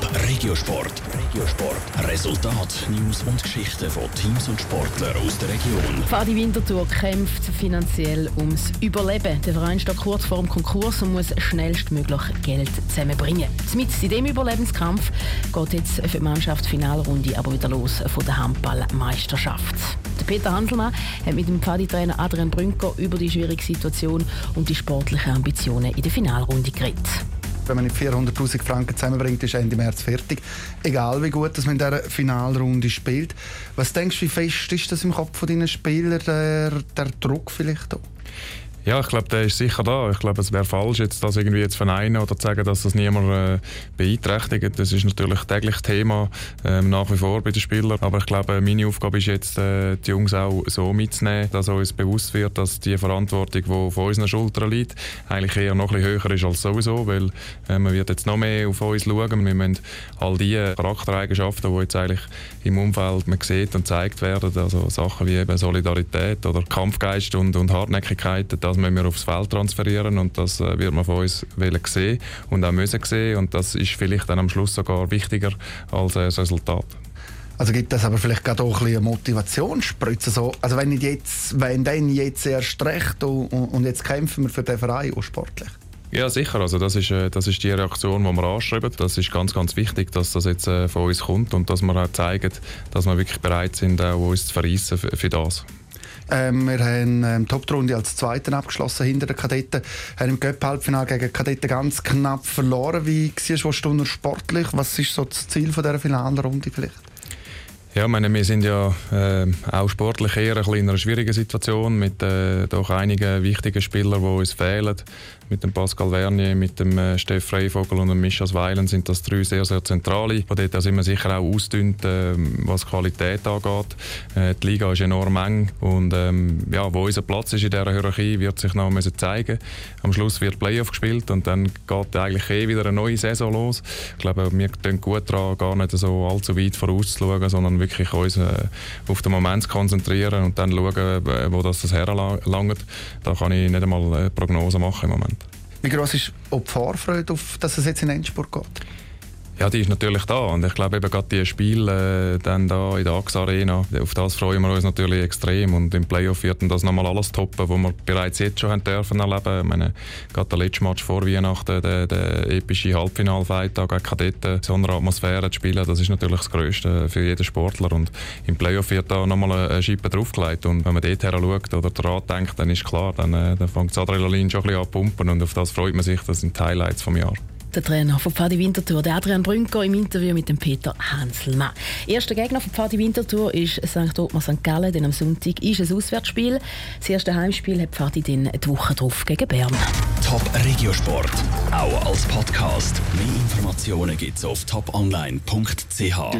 Top Regiosport. Regiosport. Resultat, News und Geschichten von Teams und Sportlern aus der Region. Fadi Winterthur kämpft finanziell ums Überleben. Der Verein steht kurz vor dem Konkurs und muss schnellstmöglich Geld zusammenbringen. Mit in diesem Überlebenskampf geht jetzt für die Mannschaft Finalrunde aber wieder los von der Handballmeisterschaft. Peter Hanselmann hat mit dem Pfadi-Trainer Adrian Brünker über die schwierige Situation und die sportlichen Ambitionen in der Finalrunde geredet. Wenn man 400'000 Franken zusammenbringt, ist Ende März fertig. Egal wie gut dass man in dieser Finalrunde spielt. Was denkst du, wie fest ist das im Kopf deiner Spieler, der, der Druck vielleicht auch? Ja, ich glaube, der ist sicher da. Ich glaube, es wäre falsch, jetzt das irgendwie zu verneinen oder zu sagen, dass das niemand äh, beeinträchtigt. Das ist natürlich täglich Thema, äh, nach wie vor bei den Spielern. Aber ich glaube, meine Aufgabe ist jetzt, äh, die Jungs auch so mitzunehmen, dass uns bewusst wird, dass die Verantwortung, die auf unseren Schultern liegt, eigentlich eher noch ein bisschen höher ist als sowieso, weil äh, man wird jetzt noch mehr auf uns schauen. Wir müssen all die Charaktereigenschaften, die jetzt eigentlich im Umfeld man sieht und gezeigt werden, also Sachen wie eben Solidarität oder Kampfgeist und, und Hartnäckigkeit, das müssen wir aufs Feld transferieren und das äh, wird man von uns sehen und auch müssen sehen und das ist vielleicht dann am Schluss sogar wichtiger als das Resultat. Also gibt das aber vielleicht gerade auch ein bisschen Motivationsspritze. So, also wenn, jetzt, wenn dann jetzt erst recht und, und jetzt kämpfen wir für den Verein auch sportlich. Ja, sicher. Also das, ist, äh, das ist die Reaktion, die wir anschreiben. Das ist ganz, ganz wichtig, dass das jetzt äh, von uns kommt und dass wir auch zeigen, dass wir wirklich bereit sind, auch uns zu verreissen für das. Ähm, wir haben ähm, Hauptrunde als Zweiten abgeschlossen hinter den Kadetten. Haben im Göpp-Halbfinale gegen die Kadetten ganz knapp verloren. Wie siehst du sportlich? Was ist so das Ziel von dieser Finalrunde vielleicht? Ja, meine, wir sind ja äh, auch sportlich eher ein in einer schwierigen Situation mit äh, doch einigen wichtigen Spielern, die uns fehlen. Mit dem Pascal Vernier, mit dem äh, Steff Freivogel und dem Michas Weilen sind das drei sehr, sehr zentrale. Von dort sind wir sicher auch ausdünnt, äh, was Qualität angeht. Äh, die Liga ist enorm eng und ähm, ja, wo unser Platz ist in dieser Hierarchie, wird sich noch müssen zeigen. Am Schluss wird Playoff gespielt und dann geht eigentlich eh wieder eine neue Saison los. Ich glaube, wir tun gut daran, gar nicht so allzu weit vorauszuschauen, sondern wirklich uns äh, auf den Moment zu konzentrieren und dann schauen, äh, wo das, das herlangt. Da kann ich nicht einmal eine Prognose machen im Moment. Wie groß ist die Vorfreude, auf, dass es jetzt in Endspurt geht? Ja, die ist natürlich da. Und ich glaube eben gerade die Spiele äh, dann da in der AXA Arena, auf das freuen wir uns natürlich extrem. Und im Playoff wird das nochmal alles toppen, was wir bereits jetzt schon haben dürfen erleben. Ich meine, gerade der letzte Match vor Weihnachten, der, der epische Halbfinalfight gegen Kadetten, so eine Atmosphäre zu spielen, das ist natürlich das Größte für jeden Sportler. Und im Playoff wird da nochmal eine Schippe draufgelegt. Und wenn man dort her schaut oder daran denkt, dann ist klar, dann, äh, dann fängt das Adrenalin schon ein bisschen an pumpen. Und auf das freut man sich, das sind die Highlights vom Jahr der Trainer von Pfadi Winterthur, der Adrian Brünker, im Interview mit dem Peter Hanselmann. Erster Gegner von Pfadi Winterthur ist St. Ottmar St. Gallen, denn am Sonntag ist ein Auswärtsspiel. Das erste Heimspiel hat Pfadi dann die Woche drauf gegen Bern. Top Regiosport, auch als Podcast. Mehr Informationen gibt's auf toponline.ch.